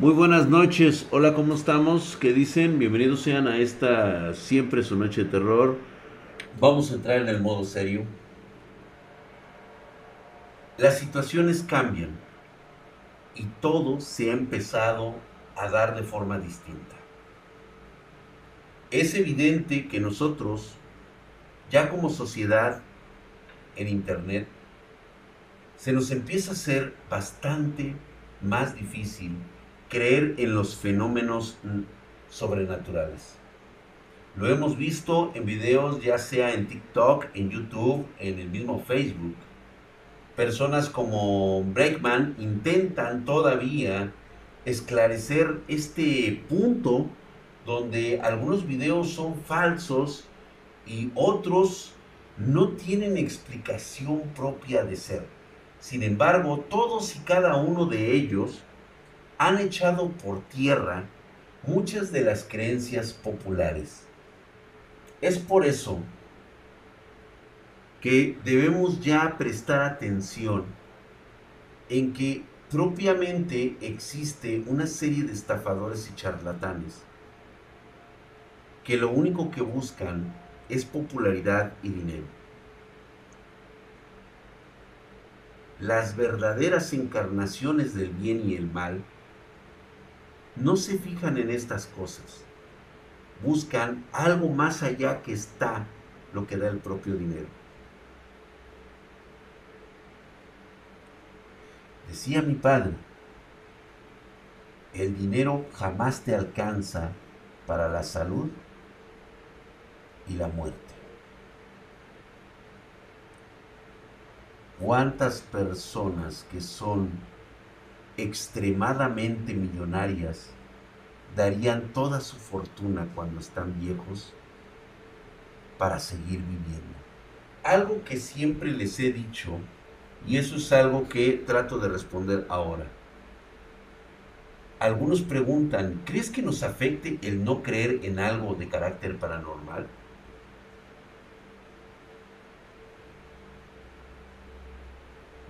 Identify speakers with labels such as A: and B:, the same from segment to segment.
A: Muy buenas noches, hola, ¿cómo estamos? ¿Qué dicen? Bienvenidos sean a esta siempre su noche de terror. Vamos a entrar en el modo serio. Las situaciones cambian y todo se ha empezado a dar de forma distinta. Es evidente que nosotros, ya como sociedad en Internet, se nos empieza a ser bastante más difícil creer en los fenómenos sobrenaturales. Lo hemos visto en videos ya sea en TikTok, en YouTube, en el mismo Facebook. Personas como Breakman intentan todavía esclarecer este punto donde algunos videos son falsos y otros no tienen explicación propia de ser. Sin embargo, todos y cada uno de ellos han echado por tierra muchas de las creencias populares. Es por eso que debemos ya prestar atención en que propiamente existe una serie de estafadores y charlatanes que lo único que buscan es popularidad y dinero. Las verdaderas encarnaciones del bien y el mal no se fijan en estas cosas. Buscan algo más allá que está lo que da el propio dinero. Decía mi padre, el dinero jamás te alcanza para la salud y la muerte. ¿Cuántas personas que son extremadamente millonarias darían toda su fortuna cuando están viejos para seguir viviendo. Algo que siempre les he dicho, y eso es algo que trato de responder ahora. Algunos preguntan, ¿crees que nos afecte el no creer en algo de carácter paranormal?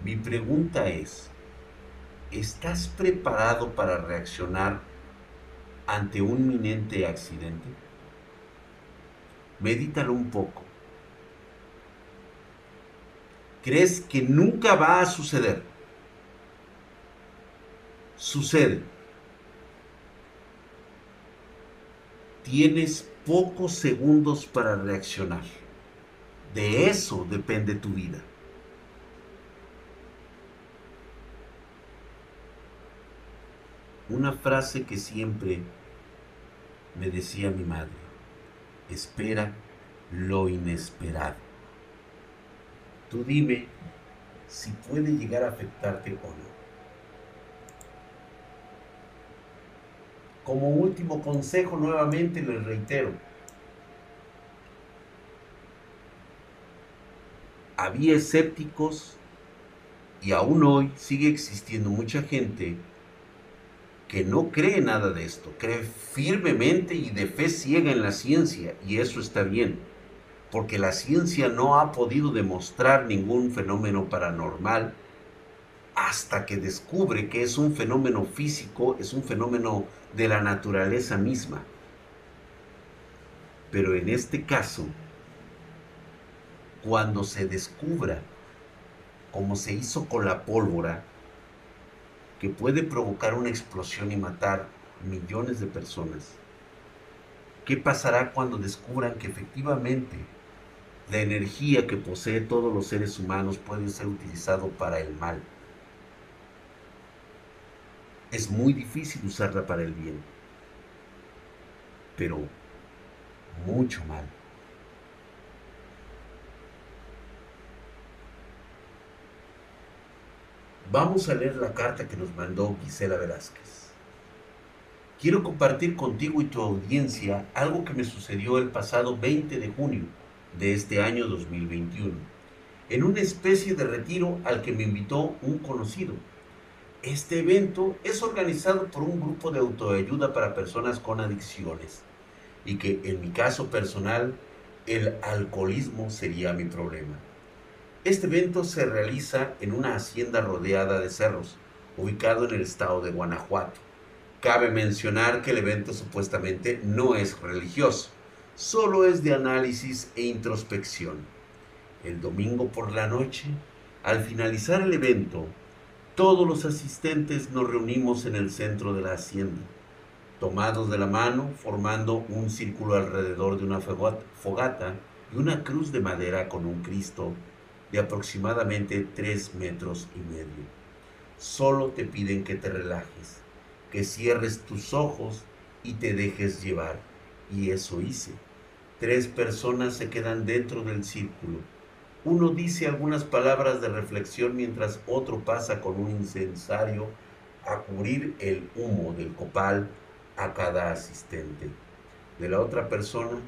A: Mi pregunta es, ¿estás preparado para reaccionar ante un inminente accidente? Medítalo un poco. ¿Crees que nunca va a suceder? Sucede. Tienes pocos segundos para reaccionar. De eso depende tu vida. Una frase que siempre me decía mi madre, espera lo inesperado. Tú dime si puede llegar a afectarte o no. Como último consejo, nuevamente les reitero, había escépticos y aún hoy sigue existiendo mucha gente que no cree nada de esto, cree firmemente y de fe ciega en la ciencia, y eso está bien, porque la ciencia no ha podido demostrar ningún fenómeno paranormal hasta que descubre que es un fenómeno físico, es un fenómeno de la naturaleza misma. Pero en este caso, cuando se descubra, como se hizo con la pólvora, que puede provocar una explosión y matar millones de personas, ¿qué pasará cuando descubran que efectivamente la energía que posee todos los seres humanos puede ser utilizado para el mal? Es muy difícil usarla para el bien, pero mucho mal. Vamos a leer la carta que nos mandó Gisela Velázquez. Quiero compartir contigo y tu audiencia algo que me sucedió el pasado 20 de junio de este año 2021, en una especie de retiro al que me invitó un conocido. Este evento es organizado por un grupo de autoayuda para personas con adicciones y que en mi caso personal el alcoholismo sería mi problema. Este evento se realiza en una hacienda rodeada de cerros, ubicado en el estado de Guanajuato. Cabe mencionar que el evento supuestamente no es religioso, solo es de análisis e introspección. El domingo por la noche, al finalizar el evento, todos los asistentes nos reunimos en el centro de la hacienda, tomados de la mano, formando un círculo alrededor de una fogata y una cruz de madera con un Cristo de aproximadamente tres metros y medio. Solo te piden que te relajes, que cierres tus ojos y te dejes llevar. Y eso hice. Tres personas se quedan dentro del círculo. Uno dice algunas palabras de reflexión mientras otro pasa con un incensario a cubrir el humo del copal a cada asistente. De la otra persona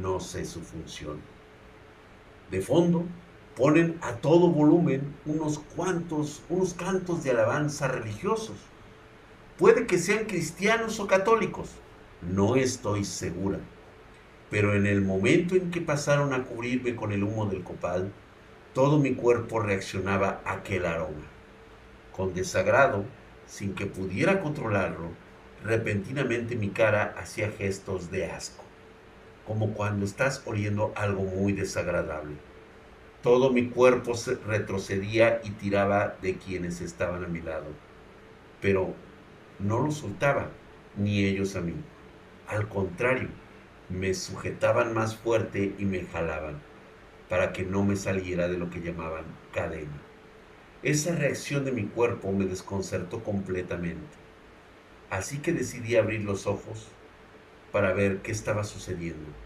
A: no sé su función. De fondo ponen a todo volumen unos cuantos, unos cantos de alabanza religiosos. Puede que sean cristianos o católicos, no estoy segura. Pero en el momento en que pasaron a cubrirme con el humo del copal, todo mi cuerpo reaccionaba a aquel aroma. Con desagrado, sin que pudiera controlarlo, repentinamente mi cara hacía gestos de asco, como cuando estás oliendo algo muy desagradable. Todo mi cuerpo se retrocedía y tiraba de quienes estaban a mi lado. Pero no lo soltaba, ni ellos a mí. Al contrario, me sujetaban más fuerte y me jalaban para que no me saliera de lo que llamaban cadena. Esa reacción de mi cuerpo me desconcertó completamente. Así que decidí abrir los ojos para ver qué estaba sucediendo.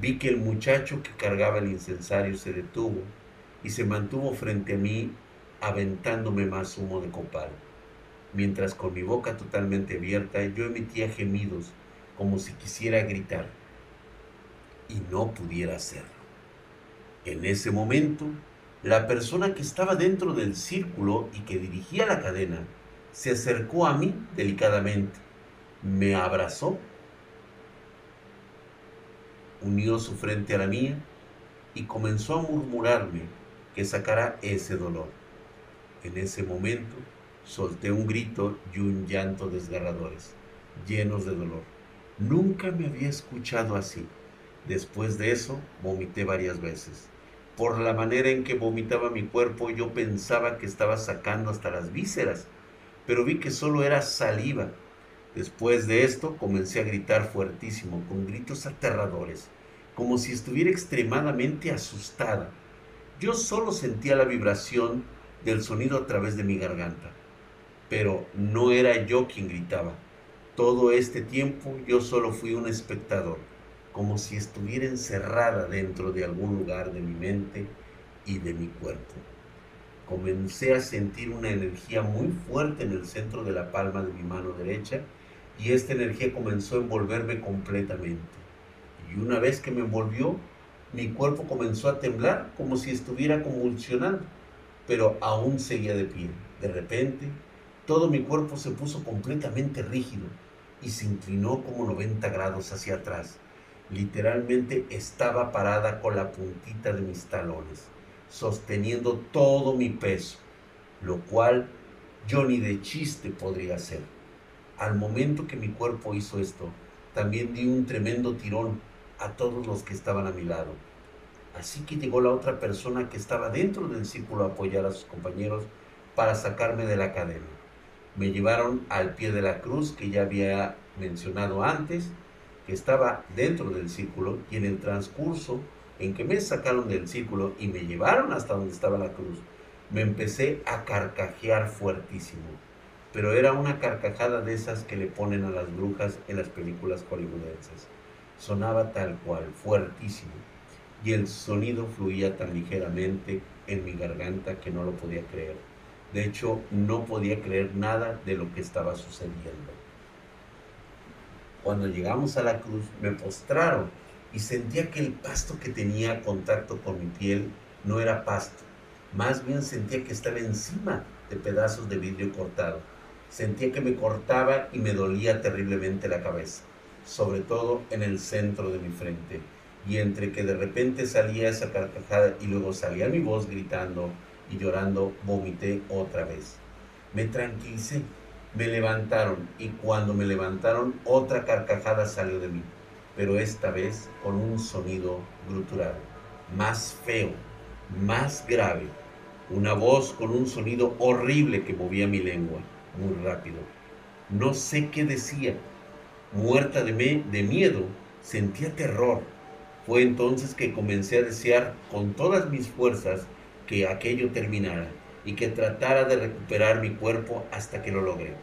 A: Vi que el muchacho que cargaba el incensario se detuvo y se mantuvo frente a mí aventándome más humo de copal, mientras con mi boca totalmente abierta yo emitía gemidos como si quisiera gritar y no pudiera hacerlo. En ese momento, la persona que estaba dentro del círculo y que dirigía la cadena se acercó a mí delicadamente, me abrazó unió su frente a la mía y comenzó a murmurarme que sacara ese dolor. En ese momento solté un grito y un llanto desgarradores, llenos de dolor. Nunca me había escuchado así. Después de eso, vomité varias veces. Por la manera en que vomitaba mi cuerpo, yo pensaba que estaba sacando hasta las vísceras, pero vi que solo era saliva Después de esto comencé a gritar fuertísimo, con gritos aterradores, como si estuviera extremadamente asustada. Yo solo sentía la vibración del sonido a través de mi garganta, pero no era yo quien gritaba. Todo este tiempo yo solo fui un espectador, como si estuviera encerrada dentro de algún lugar de mi mente y de mi cuerpo. Comencé a sentir una energía muy fuerte en el centro de la palma de mi mano derecha y esta energía comenzó a envolverme completamente. Y una vez que me envolvió, mi cuerpo comenzó a temblar como si estuviera convulsionando, pero aún seguía de pie. De repente, todo mi cuerpo se puso completamente rígido y se inclinó como 90 grados hacia atrás. Literalmente estaba parada con la puntita de mis talones, sosteniendo todo mi peso, lo cual yo ni de chiste podría hacer. Al momento que mi cuerpo hizo esto, también di un tremendo tirón a todos los que estaban a mi lado. Así que llegó la otra persona que estaba dentro del círculo a apoyar a sus compañeros para sacarme de la cadena. Me llevaron al pie de la cruz que ya había mencionado antes, que estaba dentro del círculo, y en el transcurso en que me sacaron del círculo y me llevaron hasta donde estaba la cruz, me empecé a carcajear fuertísimo pero era una carcajada de esas que le ponen a las brujas en las películas hollywoodenses. Sonaba tal cual, fuertísimo, y el sonido fluía tan ligeramente en mi garganta que no lo podía creer. De hecho, no podía creer nada de lo que estaba sucediendo. Cuando llegamos a la cruz, me postraron y sentía que el pasto que tenía contacto con mi piel no era pasto, más bien sentía que estaba encima de pedazos de vidrio cortado Sentía que me cortaba y me dolía terriblemente la cabeza, sobre todo en el centro de mi frente. Y entre que de repente salía esa carcajada y luego salía mi voz gritando y llorando, vomité otra vez. Me tranquilicé, Me levantaron y cuando me levantaron otra carcajada salió de mí, pero esta vez con un sonido grutural, más feo, más grave, una voz con un sonido horrible que movía mi lengua muy rápido. No sé qué decía. Muerta de, de miedo, sentía terror. Fue entonces que comencé a desear con todas mis fuerzas que aquello terminara y que tratara de recuperar mi cuerpo hasta que lo logré.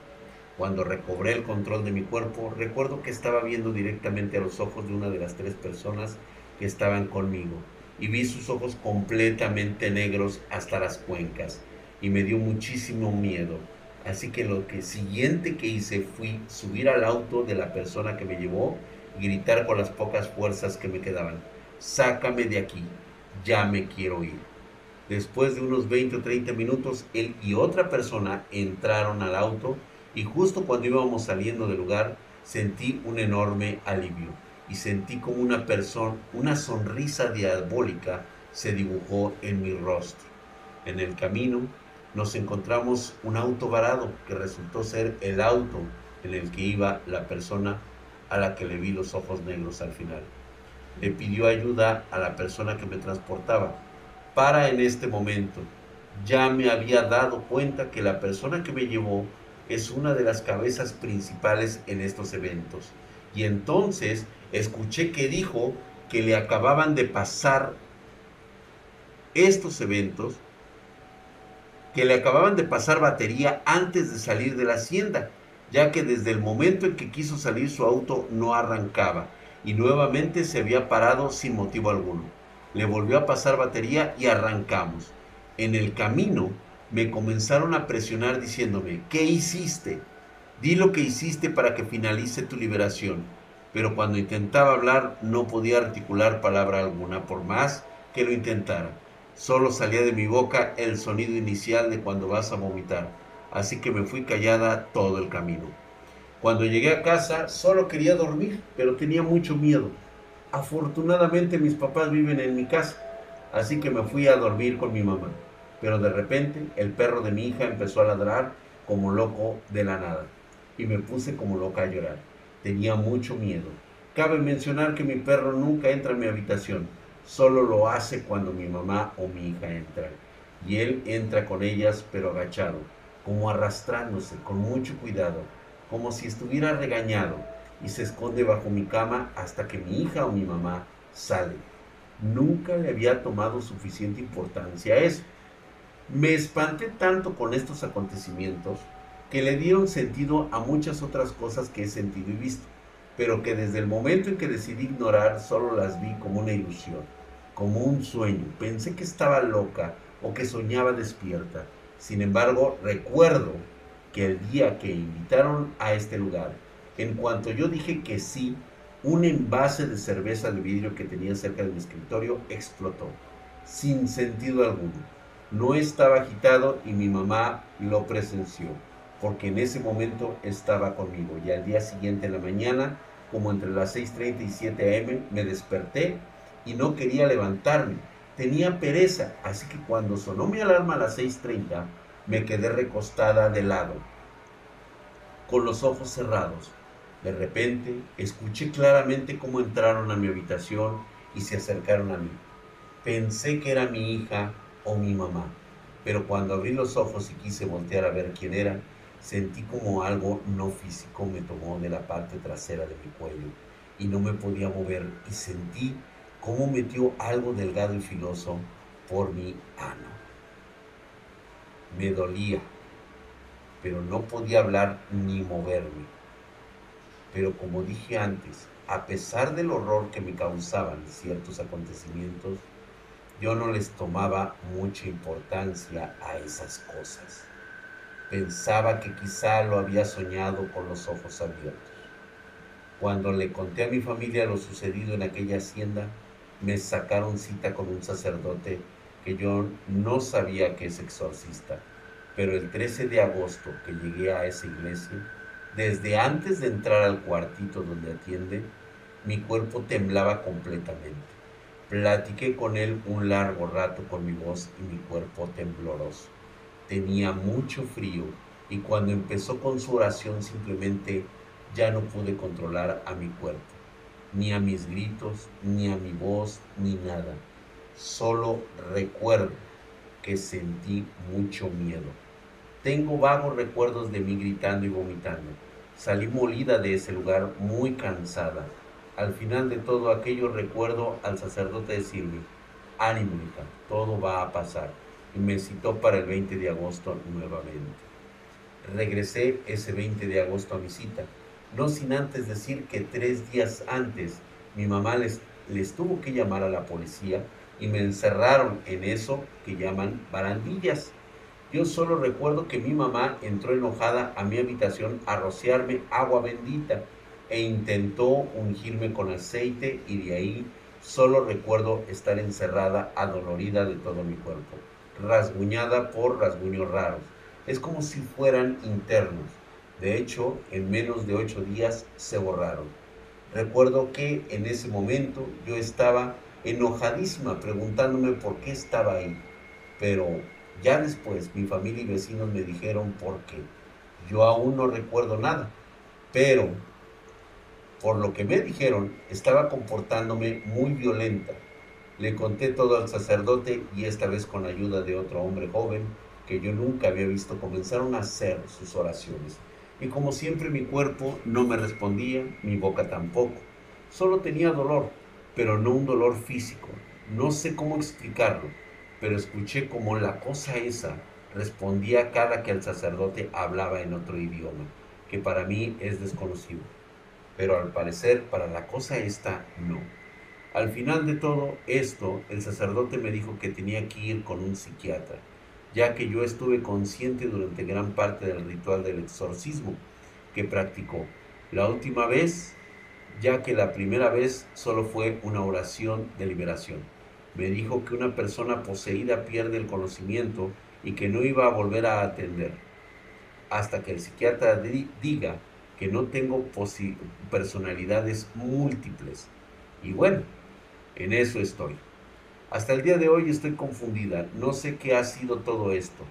A: Cuando recobré el control de mi cuerpo, recuerdo que estaba viendo directamente a los ojos de una de las tres personas que estaban conmigo y vi sus ojos completamente negros hasta las cuencas y me dio muchísimo miedo. Así que lo que siguiente que hice fui subir al auto de la persona que me llevó y gritar con las pocas fuerzas que me quedaban, sácame de aquí, ya me quiero ir. Después de unos 20 o 30 minutos, él y otra persona entraron al auto y justo cuando íbamos saliendo del lugar, sentí un enorme alivio y sentí como una persona, una sonrisa diabólica se dibujó en mi rostro. En el camino nos encontramos un auto varado que resultó ser el auto en el que iba la persona a la que le vi los ojos negros al final. Le pidió ayuda a la persona que me transportaba. Para en este momento. Ya me había dado cuenta que la persona que me llevó es una de las cabezas principales en estos eventos. Y entonces escuché que dijo que le acababan de pasar estos eventos, que le acababan de pasar batería antes de salir de la hacienda, ya que desde el momento en que quiso salir su auto no arrancaba y nuevamente se había parado sin motivo alguno. Le volvió a pasar batería y arrancamos. En el camino me comenzaron a presionar diciéndome, ¿qué hiciste? Di lo que hiciste para que finalice tu liberación pero cuando intentaba hablar no podía articular palabra alguna, por más que lo intentara. Solo salía de mi boca el sonido inicial de cuando vas a vomitar, así que me fui callada todo el camino. Cuando llegué a casa solo quería dormir, pero tenía mucho miedo. Afortunadamente mis papás viven en mi casa, así que me fui a dormir con mi mamá. Pero de repente el perro de mi hija empezó a ladrar como loco de la nada y me puse como loca a llorar. Tenía mucho miedo. Cabe mencionar que mi perro nunca entra a mi habitación, solo lo hace cuando mi mamá o mi hija entran. Y él entra con ellas pero agachado, como arrastrándose, con mucho cuidado, como si estuviera regañado, y se esconde bajo mi cama hasta que mi hija o mi mamá sale. Nunca le había tomado suficiente importancia a eso. Me espanté tanto con estos acontecimientos que le dieron sentido a muchas otras cosas que he sentido y visto, pero que desde el momento en que decidí ignorar solo las vi como una ilusión, como un sueño. Pensé que estaba loca o que soñaba despierta. Sin embargo, recuerdo que el día que invitaron a este lugar, en cuanto yo dije que sí, un envase de cerveza de vidrio que tenía cerca de mi escritorio explotó, sin sentido alguno. No estaba agitado y mi mamá lo presenció porque en ese momento estaba conmigo. Y al día siguiente en la mañana, como entre las 6.30 y 7 am, me desperté y no quería levantarme. Tenía pereza, así que cuando sonó mi alarma a las 6.30, me quedé recostada de lado, con los ojos cerrados. De repente, escuché claramente cómo entraron a mi habitación y se acercaron a mí. Pensé que era mi hija o mi mamá, pero cuando abrí los ojos y quise voltear a ver quién era, Sentí como algo no físico me tomó de la parte trasera de mi cuello y no me podía mover y sentí cómo metió algo delgado y filoso por mi ano. Me dolía, pero no podía hablar ni moverme. Pero como dije antes, a pesar del horror que me causaban ciertos acontecimientos, yo no les tomaba mucha importancia a esas cosas. Pensaba que quizá lo había soñado con los ojos abiertos. Cuando le conté a mi familia lo sucedido en aquella hacienda, me sacaron cita con un sacerdote que yo no sabía que es exorcista. Pero el 13 de agosto que llegué a esa iglesia, desde antes de entrar al cuartito donde atiende, mi cuerpo temblaba completamente. Platiqué con él un largo rato con mi voz y mi cuerpo tembloroso tenía mucho frío y cuando empezó con su oración simplemente ya no pude controlar a mi cuerpo, ni a mis gritos, ni a mi voz, ni nada. Solo recuerdo que sentí mucho miedo. Tengo vagos recuerdos de mí gritando y vomitando. Salí molida de ese lugar muy cansada. Al final de todo aquello recuerdo al sacerdote decirme, ánimo hija, todo va a pasar. Y me citó para el 20 de agosto nuevamente. Regresé ese 20 de agosto a mi cita, no sin antes decir que tres días antes mi mamá les, tuvo que llamar a la policía y me encerraron en eso que llaman barandillas. Yo solo recuerdo que mi mamá entró enojada a mi habitación a rociarme agua bendita e intentó ungirme con aceite y de ahí solo recuerdo estar encerrada adolorida de todo mi cuerpo, rasguñada por rasguños raros. Es como si fueran internos. De hecho, en menos de ocho días se borraron. Recuerdo que en ese momento yo estaba enojadísima preguntándome por qué estaba ahí. Pero ya después mi familia y vecinos me dijeron por qué. Yo aún no recuerdo nada, pero por lo que me dijeron estaba comportándome muy violenta. Le conté todo al sacerdote y esta vez con ayuda de otro hombre joven que yo nunca había visto comenzaron a hacer sus oraciones. Y como siempre mi cuerpo no me respondía, mi boca tampoco. Solo tenía dolor, pero no un dolor físico. No sé cómo explicarlo, pero escuché como la cosa esa respondía cada que el sacerdote hablaba en otro idioma, que para mí es desconocido. Pero al parecer para la cosa esta no. Al final de todo esto, el sacerdote me dijo que tenía que ir con un psiquiatra, ya que yo estuve consciente durante gran parte del ritual del exorcismo que practicó. La última vez ya que la primera vez solo fue una oración de liberación. Me dijo que una persona poseída pierde el conocimiento y que no iba a volver a atender hasta que el psiquiatra diga que no tengo personalidades múltiples. Y bueno, en eso estoy. Hasta el día de hoy estoy confundida, no sé qué ha sido todo esto.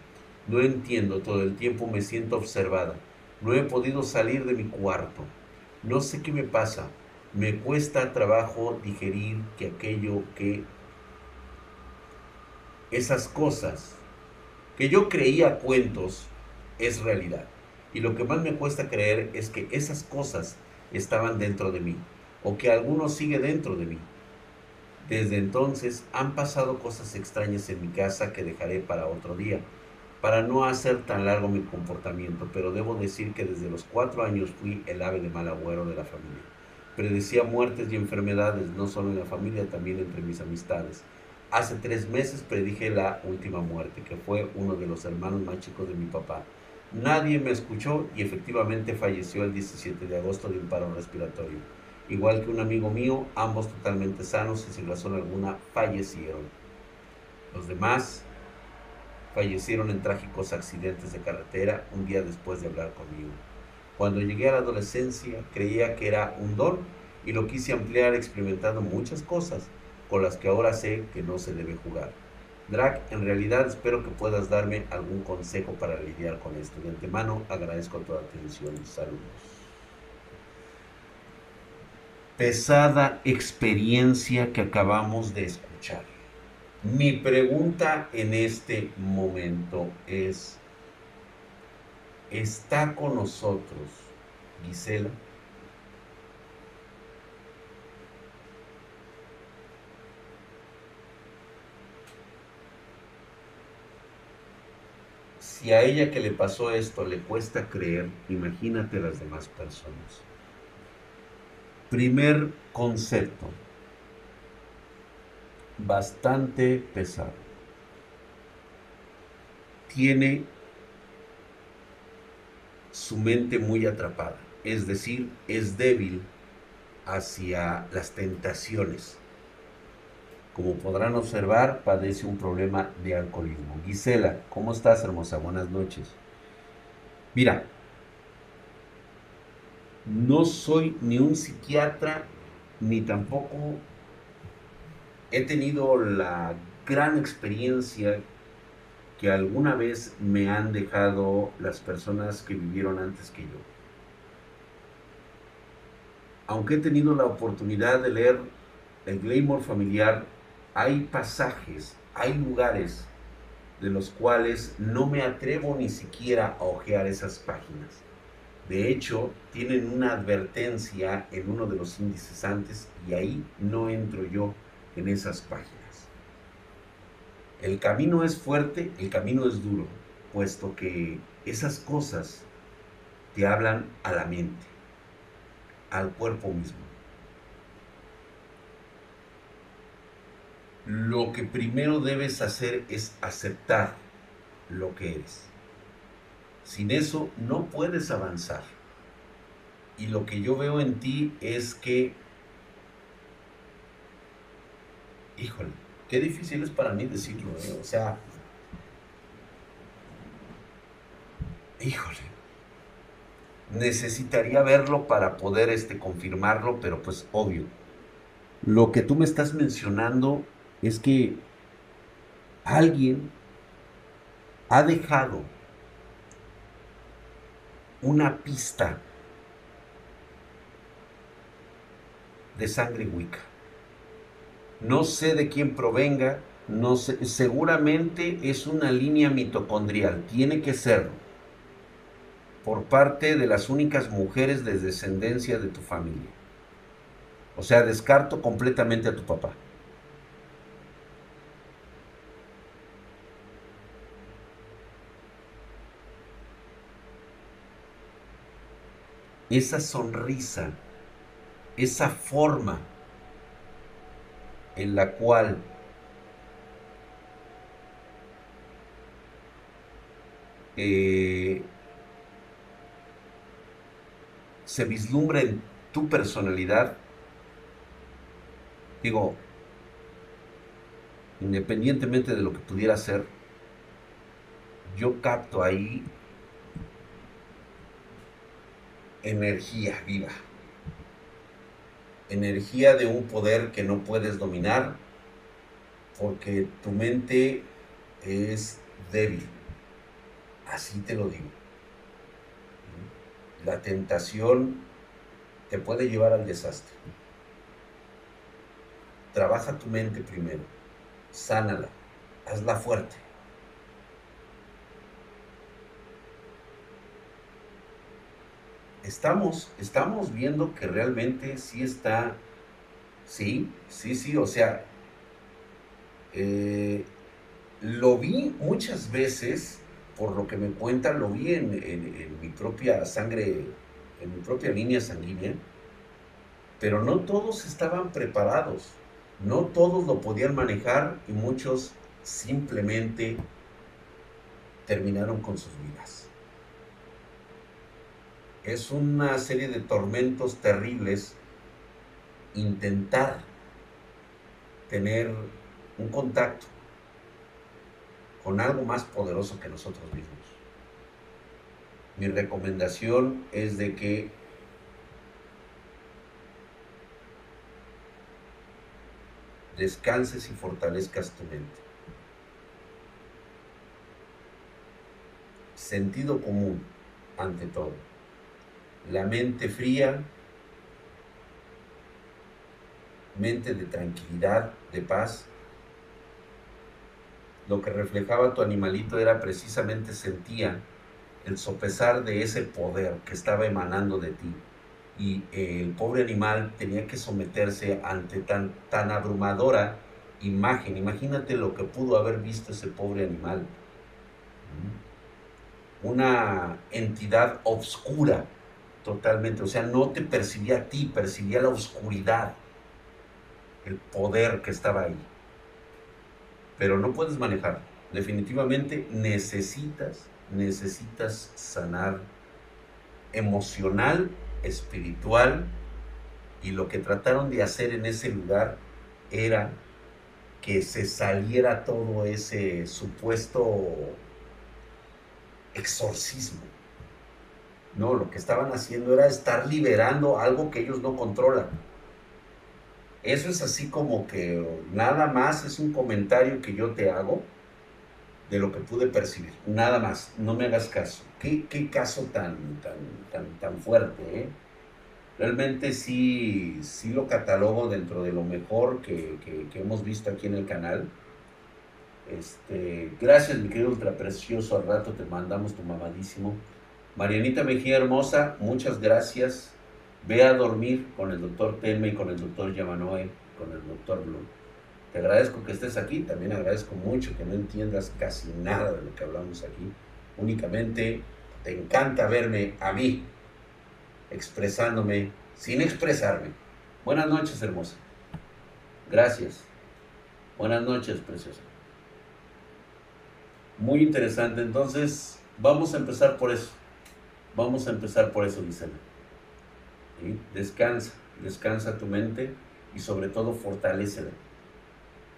A: No entiendo, todo el tiempo me siento observada. No he podido salir de mi cuarto. No sé qué me pasa. Me cuesta trabajo digerir que aquello que esas cosas que yo creía cuentos es realidad. Y lo que más me cuesta creer es que esas cosas estaban dentro de mí o que alguno sigue dentro de mí. Desde entonces han pasado cosas extrañas en mi casa que dejaré para otro día para no hacer tan largo mi comportamiento, pero debo decir que desde los cuatro años fui el ave de mal agüero de la familia. Predecía muertes y enfermedades, no solo en la familia, también entre mis amistades. Hace tres meses predije la última muerte, que fue uno de los hermanos más chicos de mi papá. Nadie me escuchó y efectivamente falleció el 17 de agosto de un paro respiratorio. Igual que un amigo mío, ambos totalmente sanos y sin razón alguna fallecieron. Los demás fallecieron en trágicos accidentes de carretera un día después de hablar conmigo. Cuando llegué a la adolescencia creía que era un don y lo quise ampliar experimentando muchas cosas con las que ahora sé que no se debe jugar. Drag, en realidad espero que puedas darme algún consejo para lidiar con esto. De antemano agradezco toda atención. Saludos. Pesada experiencia que acabamos de escuchar. Mi pregunta en este momento es, ¿está con nosotros Gisela? Si a ella que le pasó esto le cuesta creer, imagínate las demás personas. Primer concepto bastante pesado. Tiene su mente muy atrapada, es decir, es débil hacia las tentaciones. Como podrán observar, padece un problema de alcoholismo. Gisela, ¿cómo estás, hermosa? Buenas noches. Mira, no soy ni un psiquiatra, ni tampoco he tenido la gran experiencia que alguna vez me han dejado las personas que vivieron antes que yo. Aunque he tenido la oportunidad de leer el Glamour familiar, hay pasajes, hay lugares de los cuales no me atrevo ni siquiera a hojear esas páginas. De hecho, tienen una advertencia en uno de los índices antes y ahí no entro yo en esas páginas. El camino es fuerte, el camino es duro, puesto que esas cosas te hablan a la mente, al cuerpo mismo. Lo que primero debes hacer es aceptar lo que eres. Sin eso no puedes avanzar. Y lo que yo veo en ti es que, híjole, qué difícil es para mí decirlo, ¿eh? o sea, híjole, necesitaría verlo para poder este, confirmarlo, pero pues obvio. Lo que tú me estás mencionando es que alguien ha dejado una pista de sangre wicca. No sé de quién provenga, no sé, seguramente es una línea mitocondrial, tiene que serlo, por parte de las únicas mujeres de descendencia de tu familia. O sea, descarto completamente a tu papá. Esa sonrisa, esa forma en la cual eh, se vislumbra en tu personalidad, digo, independientemente de lo que pudiera ser, yo capto ahí energía viva. Energía de un poder que no puedes dominar porque tu mente es débil. Así te lo digo. La tentación te puede llevar al desastre. Trabaja tu mente primero. Sánala. Hazla fuerte. Estamos, estamos viendo que realmente sí está, sí, sí, sí, o sea, eh, lo vi muchas veces, por lo que me cuentan, lo vi en, en, mi propia sangre, en mi propia línea sanguínea, pero no todos estaban preparados, no todos lo podían manejar y muchos simplemente terminaron con sus vidas es una serie de tormentos terribles intentar tener un contacto con algo más poderoso que nosotros mismos. Mi recomendación es de que descanses y fortalezcas tu mente. Sentido común ante todo la mente fría, mente de tranquilidad, de paz. Lo que reflejaba tu animalito era precisamente sentía el sopesar de ese poder que estaba emanando de ti. Y el pobre animal tenía que someterse ante tan, tan abrumadora imagen. Imagínate lo que pudo haber visto ese pobre animal. Una entidad oscura totalmente. O sea, no te percibía a ti, percibía la oscuridad, el poder que estaba ahí. Pero no puedes manejar. Definitivamente necesitas, necesitas sanar emocional, espiritual. Y lo que trataron de hacer en ese lugar era que se saliera todo ese supuesto exorcismo no, lo que estaban haciendo era estar liberando algo que ellos no controlan. Eso es así como que nada más es un comentario que yo te hago, de lo que pude percibir. Nada más, no me hagas caso. Qué, qué caso tan, tan, tan, tan fuerte, ¿eh? Realmente sí, sí lo catalogo dentro de lo mejor que, que, hemos visto aquí en el canal. Este, gracias, mi querido ultra precioso. Al rato te mandamos tu mamadísimo. Marianita Mejía Hermosa, muchas gracias. Ve a dormir con el doctor Telme y con el doctor Yamanoe, con el doctor Blue. Te agradezco que estés aquí, también agradezco mucho que no entiendas casi nada de lo que hablamos aquí. Únicamente te encanta verme a mí expresándome sin expresarme. Buenas noches, hermosa. Gracias. Buenas noches, preciosa. Muy interesante. Entonces, vamos a empezar por eso. Vamos a empezar por eso, Gisela. Descansa, descansa tu mente y sobre todo fortalecela.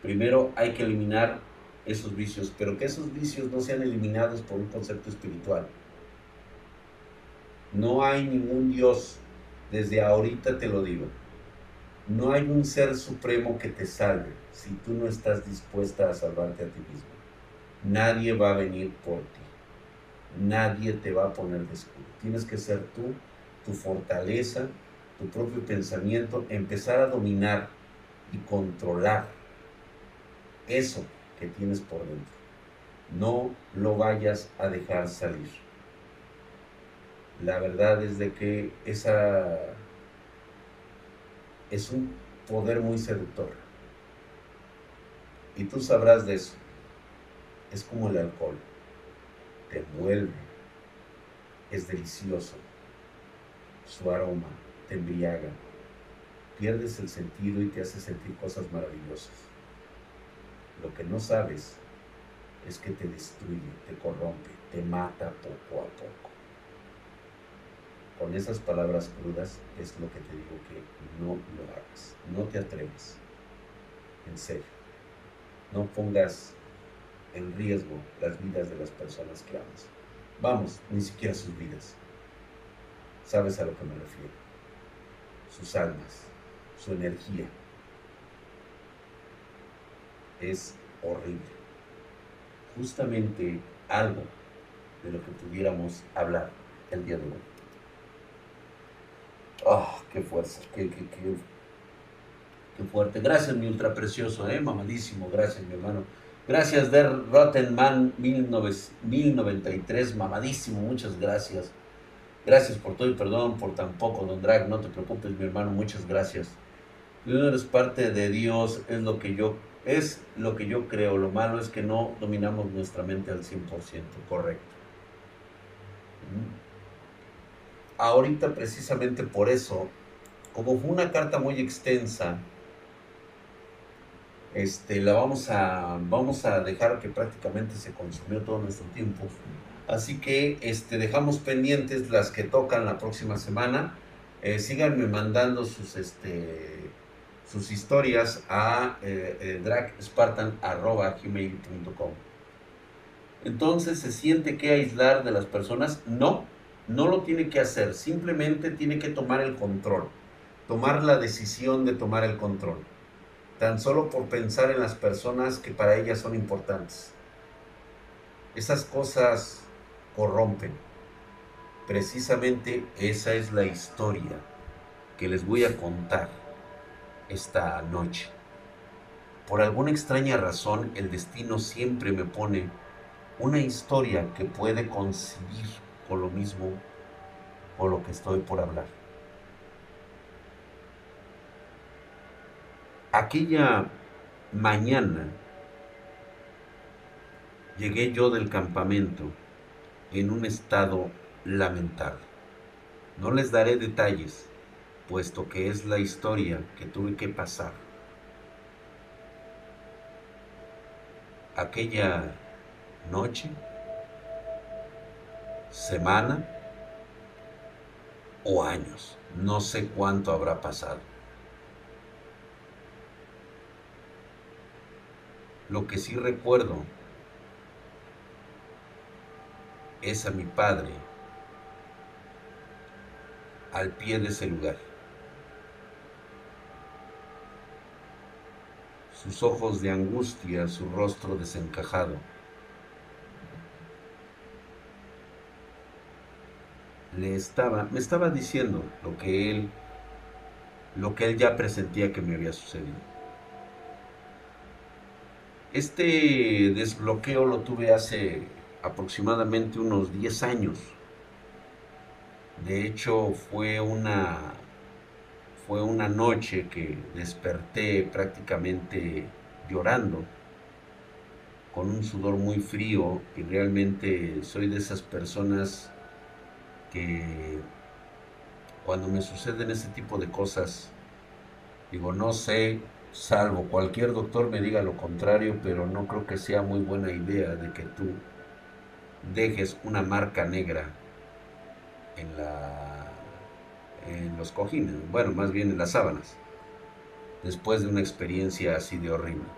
A: Primero hay que eliminar esos vicios, pero que esos vicios no sean eliminados por un concepto espiritual. No hay ningún Dios, desde ahorita te lo digo. No hay un ser supremo que te salve si tú no estás dispuesta a salvarte a ti mismo. Nadie va a venir por ti. Nadie te va a poner de escudo. Tienes que ser tú, tu fortaleza, tu propio pensamiento, empezar a dominar y controlar eso que tienes por dentro. No lo vayas a dejar salir. La verdad es de que esa es un poder muy seductor. Y tú sabrás de eso. Es como el alcohol. Te envuelve. Es delicioso. Su aroma te embriaga. Pierdes el sentido y te hace sentir cosas maravillosas. Lo que no sabes es que te destruye, te corrompe, te mata poco a poco. Con esas palabras crudas es lo que te digo que no lo hagas, no te atrevas, en serio. No pongas en riesgo las vidas de las personas que amas. Vamos, ni siquiera sus vidas. Sabes a lo que me refiero. Sus almas, su energía, es horrible. Justamente algo de lo que pudiéramos hablar el día de hoy. ¡Ah, qué fuerza! Qué, qué, qué, fuerte! Gracias, mi ultra precioso, ¿eh? Mamadísimo. Gracias, mi hermano. Gracias, Der Rottenman 1093. Mamadísimo. Muchas gracias. Gracias por todo y perdón por tan poco, Don Drag. No te preocupes, mi hermano. Muchas gracias. Tú eres parte de Dios, es lo que yo es lo que yo creo. Lo malo es que no dominamos nuestra mente al 100%, correcto. Ahorita precisamente por eso, como fue una carta muy extensa, este, la vamos a, vamos a dejar que prácticamente se consumió todo nuestro tiempo. Así que este, dejamos pendientes las que tocan la próxima semana. Eh, síganme mandando sus, este, sus historias a eh, eh. Entonces, ¿se siente que aislar de las personas? No, no lo tiene que hacer, simplemente tiene que tomar el control, tomar la decisión de tomar el control, tan solo por pensar en las personas que para ellas son importantes. Esas cosas corrompen. Precisamente esa es la historia que les voy a contar esta noche. Por alguna extraña razón, el destino siempre me pone una historia que puede coincidir con lo mismo o lo que estoy por hablar. Aquella mañana llegué yo del campamento en un estado lamentable. No les daré detalles, puesto que es la historia que tuve que pasar. Aquella noche, semana o años, no sé cuánto habrá pasado. Lo que sí recuerdo es a mi padre al pie de ese lugar. Sus ojos de angustia, su rostro desencajado. Le estaba, me estaba diciendo lo que él, lo que él ya presentía que me había sucedido. Este desbloqueo lo tuve hace aproximadamente unos 10 años. De hecho, fue una fue una noche que desperté prácticamente llorando, con un sudor muy frío y realmente soy de esas personas que cuando me suceden ese tipo de cosas, digo, no sé, salvo cualquier doctor me diga lo contrario, pero no creo que sea muy buena idea de que tú dejes una marca negra en la en los cojines, bueno, más bien en las sábanas, después de una experiencia así de horrible.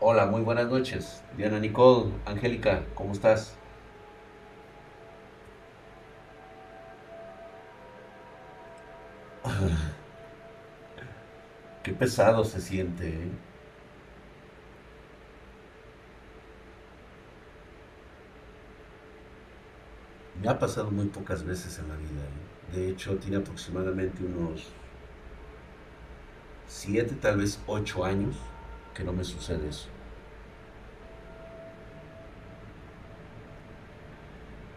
A: Hola, muy buenas noches. Diana Nicole, Angélica, ¿cómo estás? Qué pesado se siente, ¿eh? Me ha pasado muy pocas veces en la vida. ¿eh? De hecho, tiene aproximadamente unos siete, tal vez ocho años que no me sucede eso.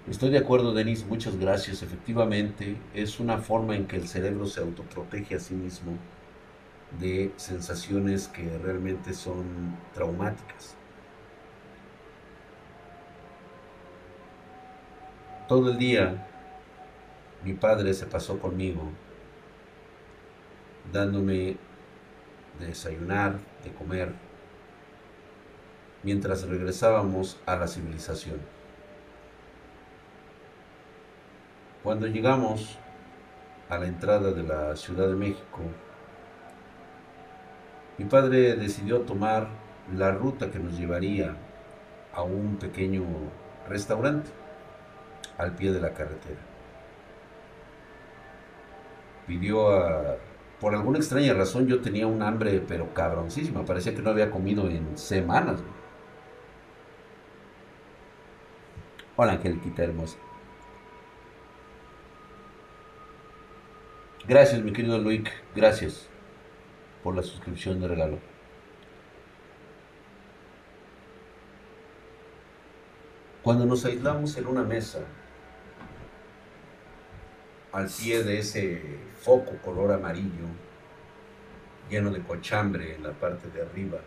A: Estoy de acuerdo, Denis, muchas gracias. Efectivamente, es una forma en que el cerebro se autoprotege a sí mismo de sensaciones que realmente son traumáticas. Todo el día mi padre se pasó conmigo, dándome de desayunar, de comer, mientras regresábamos a la civilización. Cuando llegamos a la entrada de la Ciudad de México, mi padre decidió tomar la ruta que nos llevaría a un pequeño restaurante al pie de la carretera. Pidió a... Por alguna extraña razón yo tenía un hambre pero cabroncísima, parecía que no había comido en semanas. Hola Angeliquita hermosa. Gracias, mi querido Luis. Gracias por la suscripción de regalo. Cuando nos aislamos en una mesa, al pie de ese foco color amarillo, lleno de cochambre en la parte de arriba,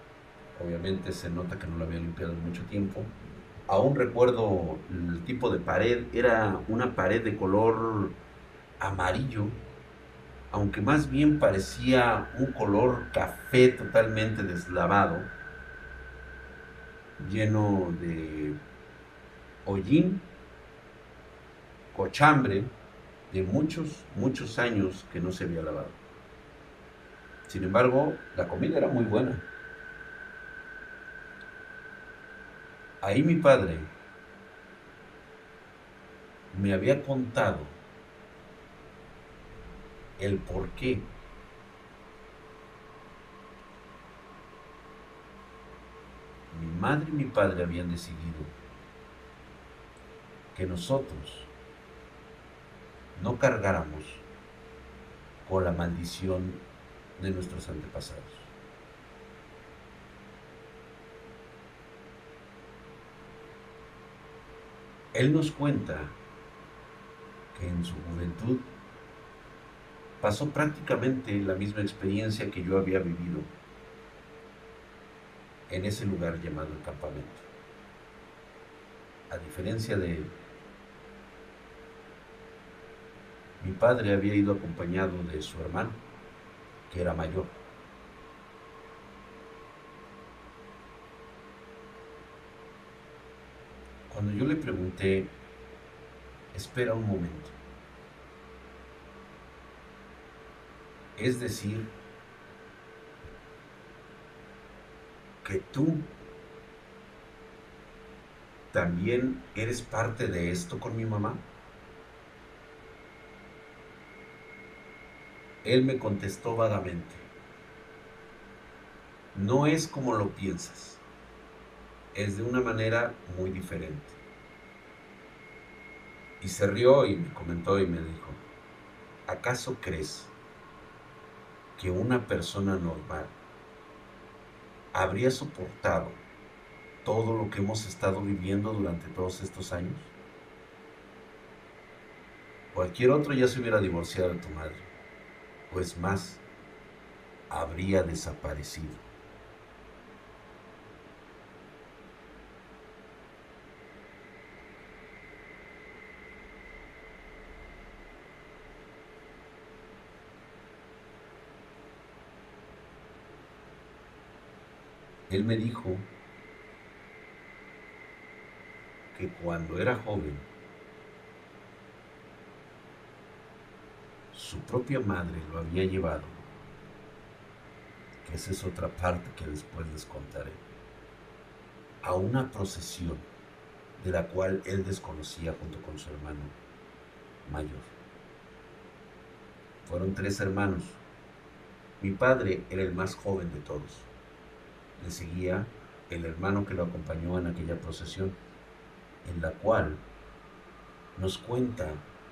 A: obviamente se nota que no lo había limpiado en mucho tiempo. Aún recuerdo el tipo de pared, era una pared de color amarillo, aunque más bien parecía un color café totalmente deslavado, lleno de hollín, cochambre, de muchos, muchos años que no se había lavado. Sin embargo, la comida era muy buena. Ahí mi padre me había contado el por qué mi madre y mi padre habían decidido que nosotros no cargáramos con la maldición de nuestros antepasados. Él nos cuenta que en su juventud pasó prácticamente la misma experiencia que yo había vivido en ese lugar llamado el campamento. A diferencia de él, mi padre había ido acompañado de su hermano, que era mayor. Cuando yo le pregunté, espera un momento, es decir, que tú también eres parte de esto con mi mamá. Él me contestó vagamente, no es como lo piensas, es de una manera muy diferente. Y se rió y me comentó y me dijo, ¿acaso crees que una persona normal habría soportado todo lo que hemos estado viviendo durante todos estos años? Cualquier otro ya se hubiera divorciado de tu madre, pues más, habría desaparecido. Él me dijo que cuando era joven, su propia madre lo había llevado, que esa es otra parte que después les contaré, a una procesión de la cual él desconocía junto con su hermano mayor. Fueron tres hermanos. Mi padre era el más joven de todos le seguía el hermano que lo acompañó en aquella procesión, en la cual nos cuenta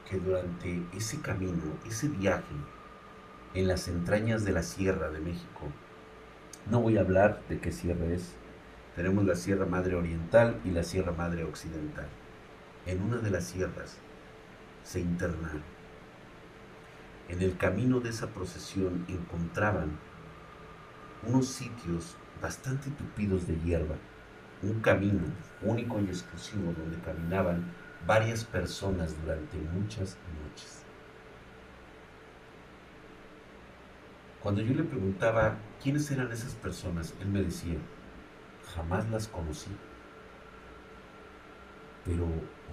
A: que durante ese camino, ese viaje en las entrañas de la Sierra de México, no voy a hablar de qué sierra es, tenemos la Sierra Madre Oriental y la Sierra Madre Occidental. En una de las sierras se internaron. En el camino de esa procesión encontraban unos sitios bastante tupidos de hierba, un camino único y exclusivo donde caminaban varias personas durante muchas noches. Cuando yo le preguntaba quiénes eran esas personas, él me decía, jamás las conocí, pero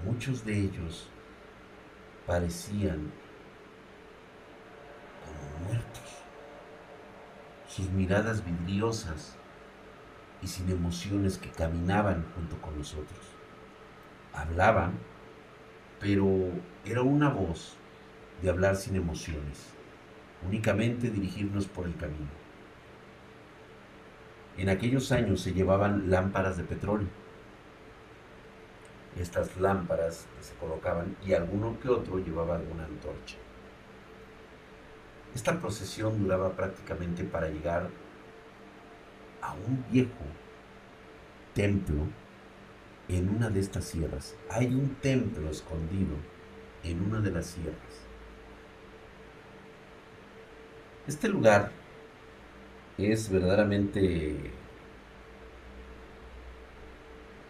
A: muchos de ellos parecían como muertos, sus miradas vidriosas y sin emociones que caminaban junto con nosotros. Hablaban, pero era una voz de hablar sin emociones, únicamente dirigirnos por el camino. En aquellos años se llevaban lámparas de petróleo. Estas lámparas se colocaban y alguno que otro llevaba alguna antorcha. Esta procesión duraba prácticamente para llegar a un viejo templo en una de estas sierras. Hay un templo escondido en una de las sierras. Este lugar es verdaderamente...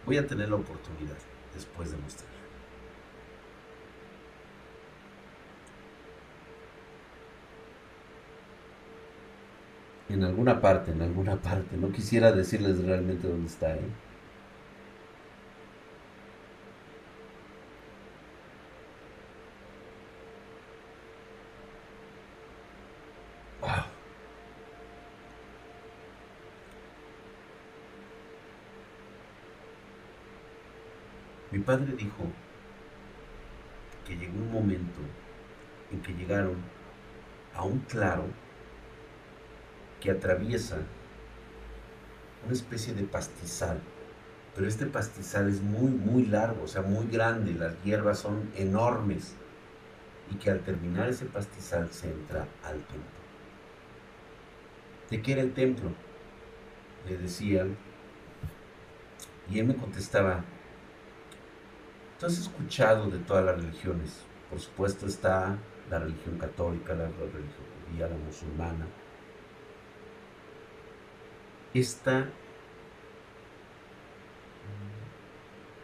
A: Voy a tener la oportunidad después de mostrar. En alguna parte, en alguna parte. No quisiera decirles realmente dónde está. ¿eh? Mi padre dijo que llegó un momento en que llegaron a un claro que atraviesa una especie de pastizal, pero este pastizal es muy, muy largo, o sea, muy grande, las hierbas son enormes, y que al terminar ese pastizal se entra al templo. ¿De qué era el templo? Le decían, y él me contestaba, ¿tú has escuchado de todas las religiones? Por supuesto está la religión católica, la religión judía, la musulmana, esta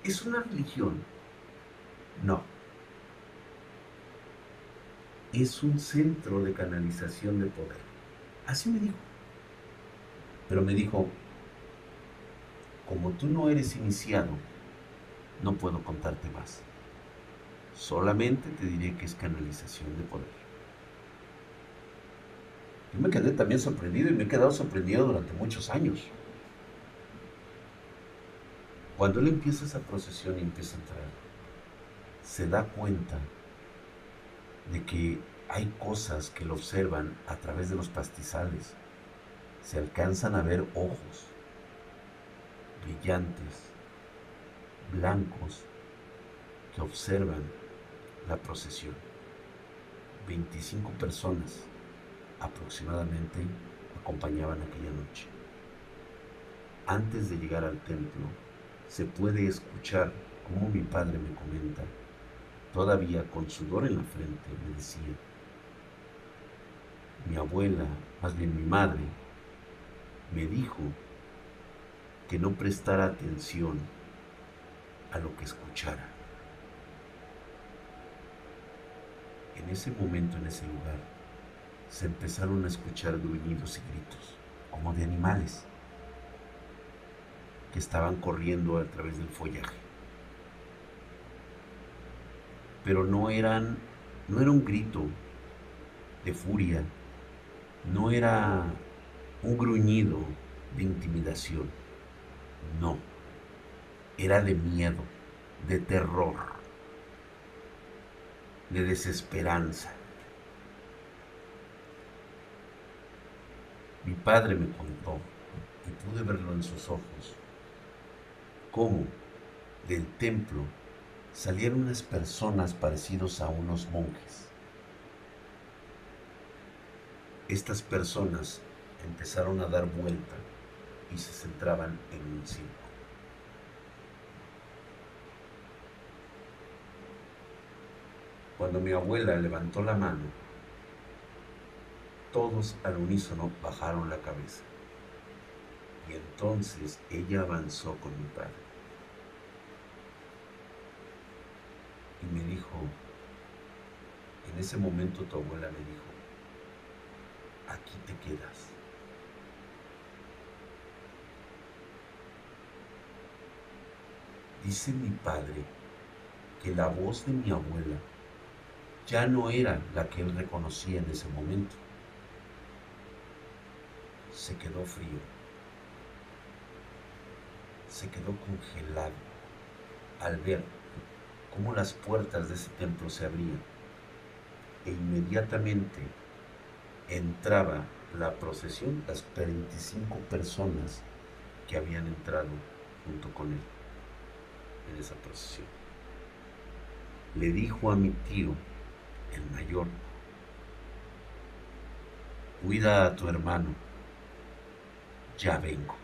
A: es una religión. No. Es un centro de canalización de poder. Así me dijo. Pero me dijo, como tú no eres iniciado, no puedo contarte más. Solamente te diré que es canalización de poder. Yo me quedé también sorprendido y me he quedado sorprendido durante muchos años. Cuando él empieza esa procesión y empieza a entrar, se da cuenta de que hay cosas que lo observan a través de los pastizales. Se alcanzan a ver ojos brillantes, blancos, que observan la procesión. 25 personas aproximadamente acompañaban aquella noche. Antes de llegar al templo, se puede escuchar como mi padre me comenta, todavía con sudor en la frente, me decía, mi abuela, más bien mi madre, me dijo que no prestara atención a lo que escuchara. En ese momento, en ese lugar, se empezaron a escuchar gruñidos y gritos, como de animales, que estaban corriendo a través del follaje. Pero no eran, no era un grito de furia, no era un gruñido de intimidación, no, era de miedo, de terror, de desesperanza. Mi padre me contó, y pude verlo en sus ojos, cómo del templo salieron unas personas parecidos a unos monjes. Estas personas empezaron a dar vuelta y se centraban en un círculo. Cuando mi abuela levantó la mano, todos al unísono bajaron la cabeza. Y entonces ella avanzó con mi padre. Y me dijo, en ese momento tu abuela me dijo, aquí te quedas. Dice mi padre que la voz de mi abuela ya no era la que él reconocía en ese momento. Se quedó frío. Se quedó congelado al ver cómo las puertas de ese templo se abrían e inmediatamente entraba la procesión, las 25 personas que habían entrado junto con él en esa procesión. Le dijo a mi tío, el mayor, cuida a tu hermano, ya vengo.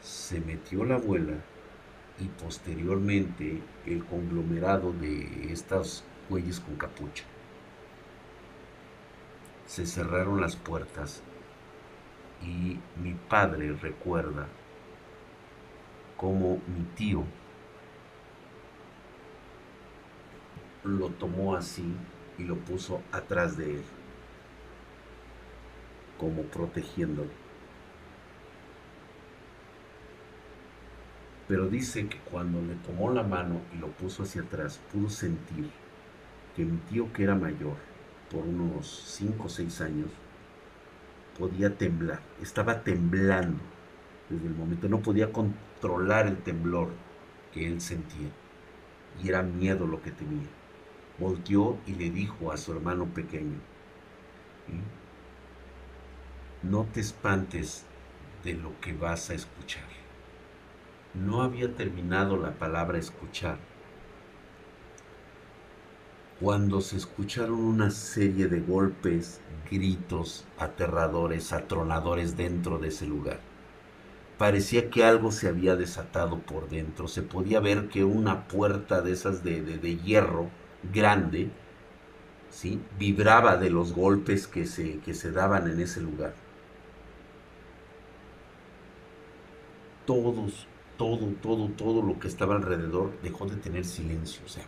A: Se metió la abuela y posteriormente el conglomerado de estas güeyes con capucha. Se cerraron las puertas y mi padre recuerda cómo mi tío lo tomó así y lo puso atrás de él, como protegiéndolo. Pero dice que cuando le tomó la mano y lo puso hacia atrás, pudo sentir que mi tío, que era mayor, por unos 5 o 6 años, podía temblar, estaba temblando desde el momento, no podía controlar el temblor que él sentía y era miedo lo que tenía volteó y le dijo a su hermano pequeño, no te espantes de lo que vas a escuchar. No había terminado la palabra escuchar cuando se escucharon una serie de golpes, gritos aterradores, atronadores dentro de ese lugar. Parecía que algo se había desatado por dentro. Se podía ver que una puerta de esas de, de hierro grande, ¿sí? vibraba de los golpes que se, que se daban en ese lugar. Todos, todo, todo, todo lo que estaba alrededor dejó de tener silencio. O sea,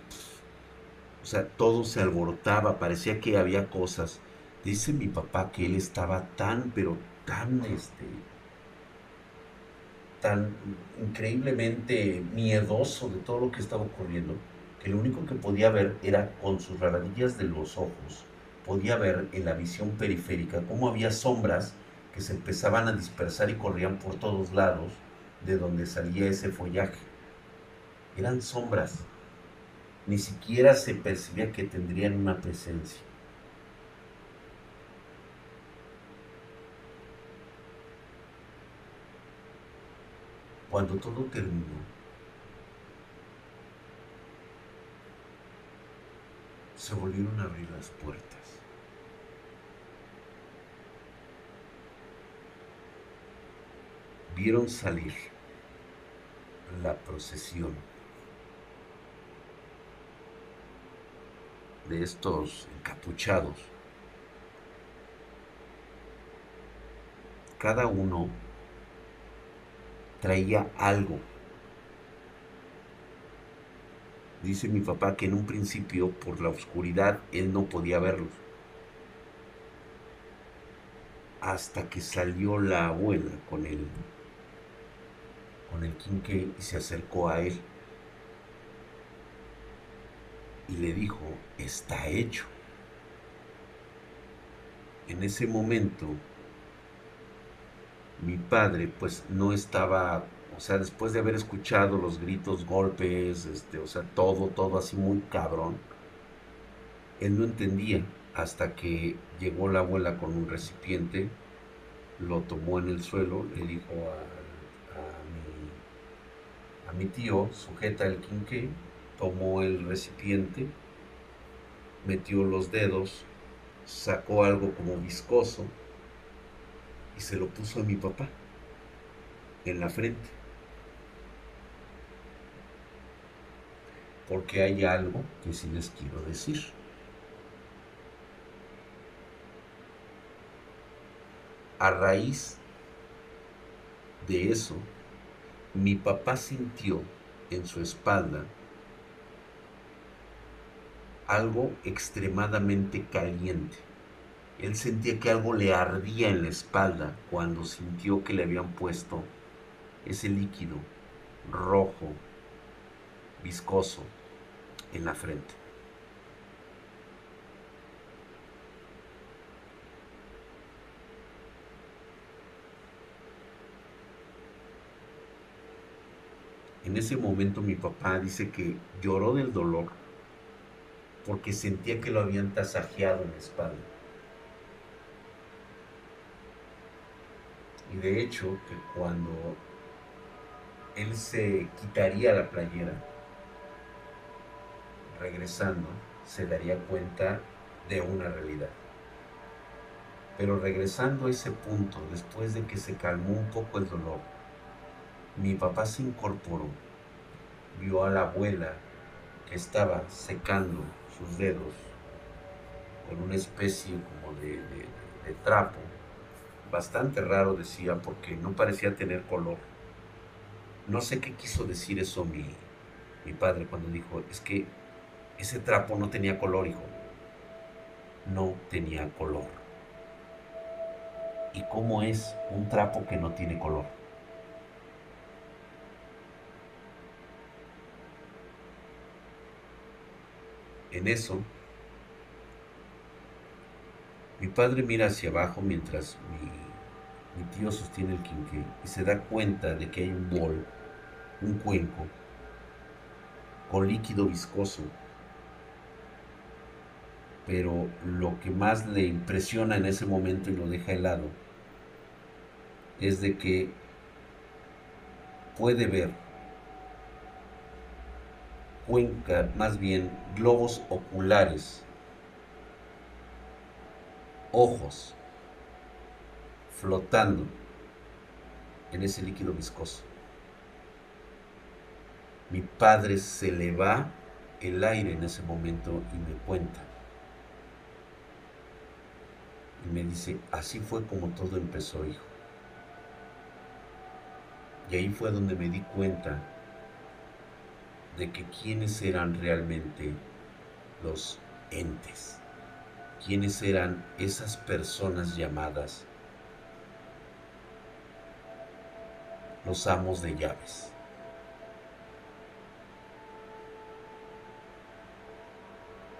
A: o sea, todo se alborotaba, parecía que había cosas. Dice mi papá que él estaba tan, pero tan, este, tan increíblemente miedoso de todo lo que estaba ocurriendo, que lo único que podía ver era con sus raradillas de los ojos, podía ver en la visión periférica cómo había sombras que se empezaban a dispersar y corrían por todos lados de donde salía ese follaje. Eran sombras, ni siquiera se percibía que tendrían una presencia. Cuando todo terminó, se volvieron a abrir las puertas. Vieron salir la procesión de estos encapuchados. Cada uno traía algo Dice mi papá que en un principio, por la oscuridad, él no podía verlos. Hasta que salió la abuela con el, con el quinque y se acercó a él. Y le dijo, está hecho. En ese momento, mi padre pues no estaba o sea, después de haber escuchado los gritos, golpes, este, o sea, todo, todo así muy cabrón, él no entendía hasta que llegó la abuela con un recipiente, lo tomó en el suelo, le dijo a, mi, tío, sujeta el quinqué, tomó el recipiente, metió los dedos, sacó algo como viscoso y se lo puso a mi papá en la frente. porque hay algo que sí les quiero decir. A raíz de eso, mi papá sintió en su espalda algo extremadamente caliente. Él sentía que algo le ardía en la espalda cuando sintió que le habían puesto ese líquido rojo, viscoso, en la frente. En ese momento mi papá dice que lloró del dolor porque sentía que lo habían tasajeado en la espalda. Y de hecho que cuando él se quitaría la playera, regresando, se daría cuenta de una realidad. Pero regresando a ese punto, después de que se calmó un poco el dolor, mi papá se incorporó, vio a la abuela que estaba secando sus dedos con una especie como de, trapo, bastante raro decía, porque no parecía tener color. No sé qué quiso decir eso mi, mi padre cuando dijo, es que ese trapo no tenía color, hijo. No tenía color. ¿Y cómo es un trapo que no tiene color? En eso, mi padre mira hacia abajo mientras mi, tío sostiene el quinqué y se da cuenta de que hay un bol, un cuenco, con líquido viscoso. Pero lo que más le impresiona en ese momento y lo deja helado es de que puede ver cuenca, más bien globos oculares, ojos flotando en ese líquido viscoso. Mi padre se le va el aire en ese momento y me cuenta y me dice, así fue como todo empezó, hijo. Y ahí fue donde me di cuenta de que quiénes eran realmente los entes, quiénes eran esas personas llamadas los amos de llaves.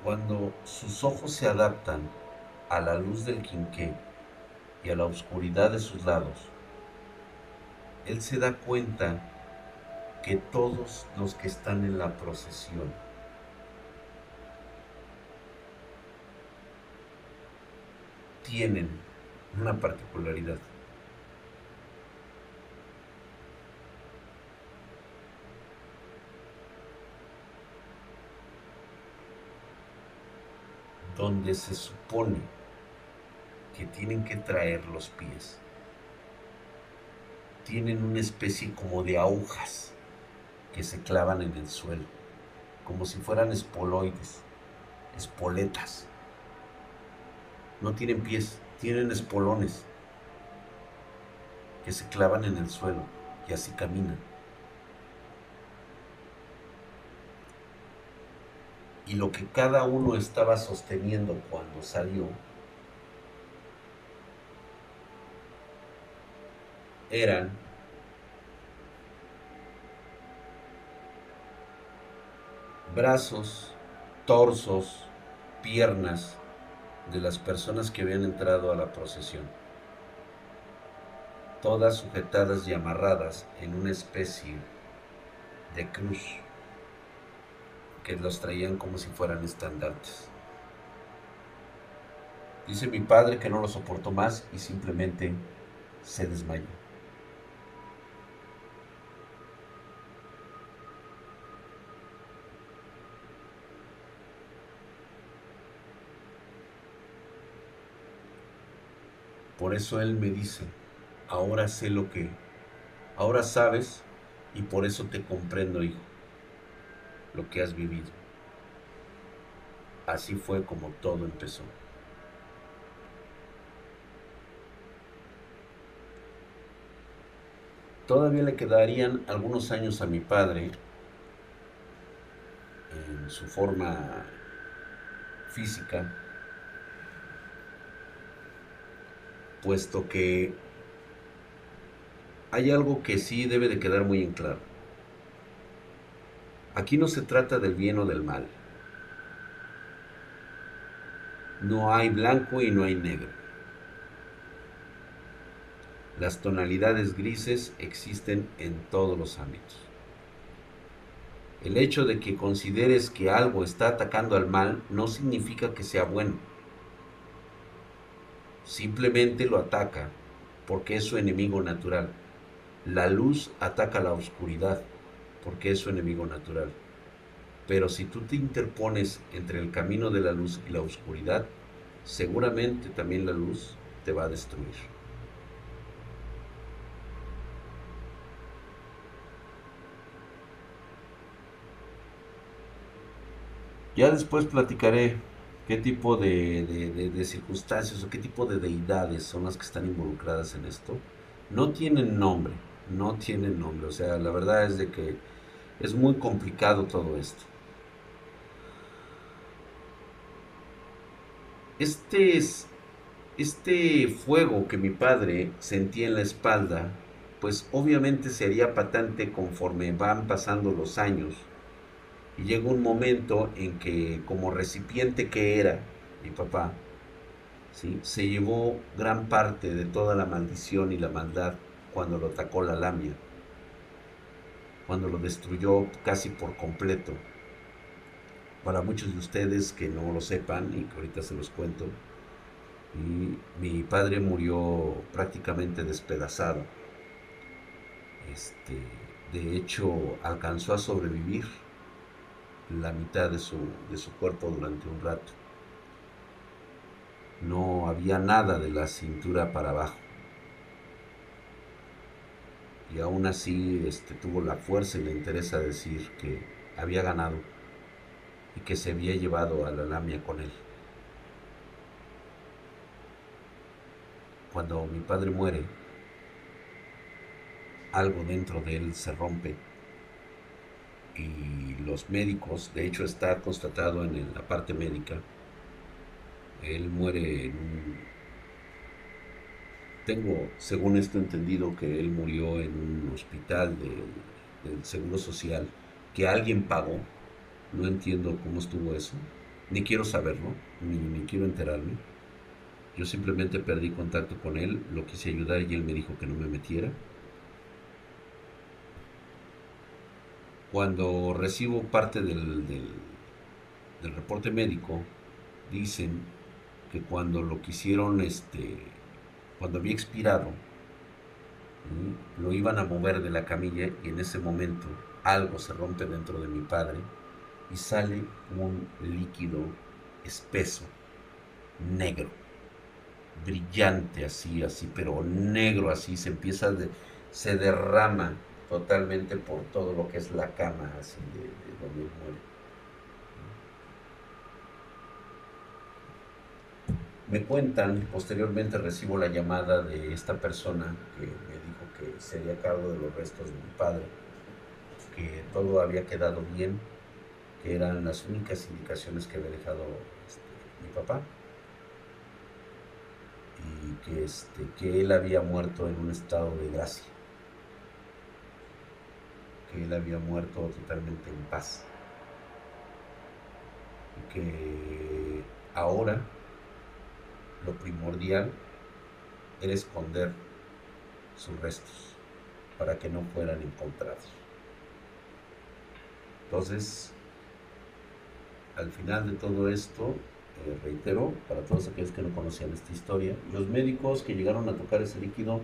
A: Cuando sus ojos se adaptan a la luz del quinqué y a la oscuridad de sus lados, él se da cuenta que todos los que están en la procesión. Tienen una particularidad. donde se supone que tienen que traer los pies, tienen una especie como de agujas que se clavan en el suelo, como si fueran espoloides, espoletas. No tienen pies, tienen espolones que se clavan en el suelo y así caminan. Y lo que cada uno estaba sosteniendo cuando salió eran brazos, torsos, piernas de las personas que habían entrado a la procesión, todas sujetadas y amarradas en una especie de cruz que los traían como si fueran estandartes. Dice mi padre que no lo soportó más y simplemente se desmayó. Por eso Él me dice, ahora sé lo que, ahora sabes y por eso te comprendo, hijo, lo que has vivido. Así fue como todo empezó. Todavía le quedarían algunos años a mi padre en su forma física, puesto que hay algo que sí debe de quedar muy en claro. Aquí no se trata del bien o del mal. No hay blanco y no hay negro. Las tonalidades grises existen en todos los ámbitos. El hecho de que consideres que algo está atacando al mal no significa que sea bueno. Simplemente lo ataca porque es su enemigo natural. La luz ataca la oscuridad porque es su enemigo natural. Pero si tú te interpones entre el camino de la luz y la oscuridad, seguramente también la luz te va a destruir. Ya después platicaré qué tipo de, circunstancias o qué tipo de deidades son las que están involucradas en esto. No tienen nombre, no tienen nombre. O sea, la verdad es de que es muy complicado todo esto. Este, es, este fuego que mi padre sentía en la espalda, pues obviamente sería patente conforme van pasando los años y un momento en que como recipiente que era mi papá, ¿sí? se llevó gran parte de toda la maldición y la maldad cuando lo atacó la lamia, cuando lo destruyó casi por completo. Para muchos de ustedes que no lo sepan y que ahorita se los cuento, mi padre murió prácticamente despedazado. Este, de hecho, alcanzó a sobrevivir la mitad de su, de su cuerpo durante un rato. No había nada de la cintura para abajo. Y aún así este, tuvo la fuerza y la interés decir que había ganado y que se había llevado a la lamia con él. Cuando mi padre muere, algo dentro de él se rompe y los médicos, de hecho está constatado en la parte médica, él muere en. Tengo, según esto entendido, que él murió en un hospital del Seguro Social, que alguien pagó, no entiendo cómo estuvo eso, ni quiero saberlo, ni, ni quiero enterarme. Yo simplemente perdí contacto con él, lo quise ayudar y él me dijo que no me metiera Cuando recibo parte del, del, reporte médico, dicen que cuando lo quisieron, este, cuando había expirado, lo iban a mover de la camilla y en ese momento algo se rompe dentro de mi padre y sale un líquido espeso, negro, brillante así, así, pero negro así, se empieza, de, se derrama totalmente por todo lo que es la cama así de, de donde muere. Me cuentan, posteriormente recibo la llamada de esta persona que me dijo que sería cargo de los restos de mi padre, que todo había quedado bien, que eran las únicas indicaciones que había dejado este, mi papá y que, este, que él había muerto en un estado de gracia, que él había muerto totalmente en paz y que ahora lo primordial era esconder sus restos para que no fueran encontrados. Entonces, al final de todo esto, eh, reitero, para todos aquellos que no conocían esta historia, los médicos que llegaron a tocar ese líquido,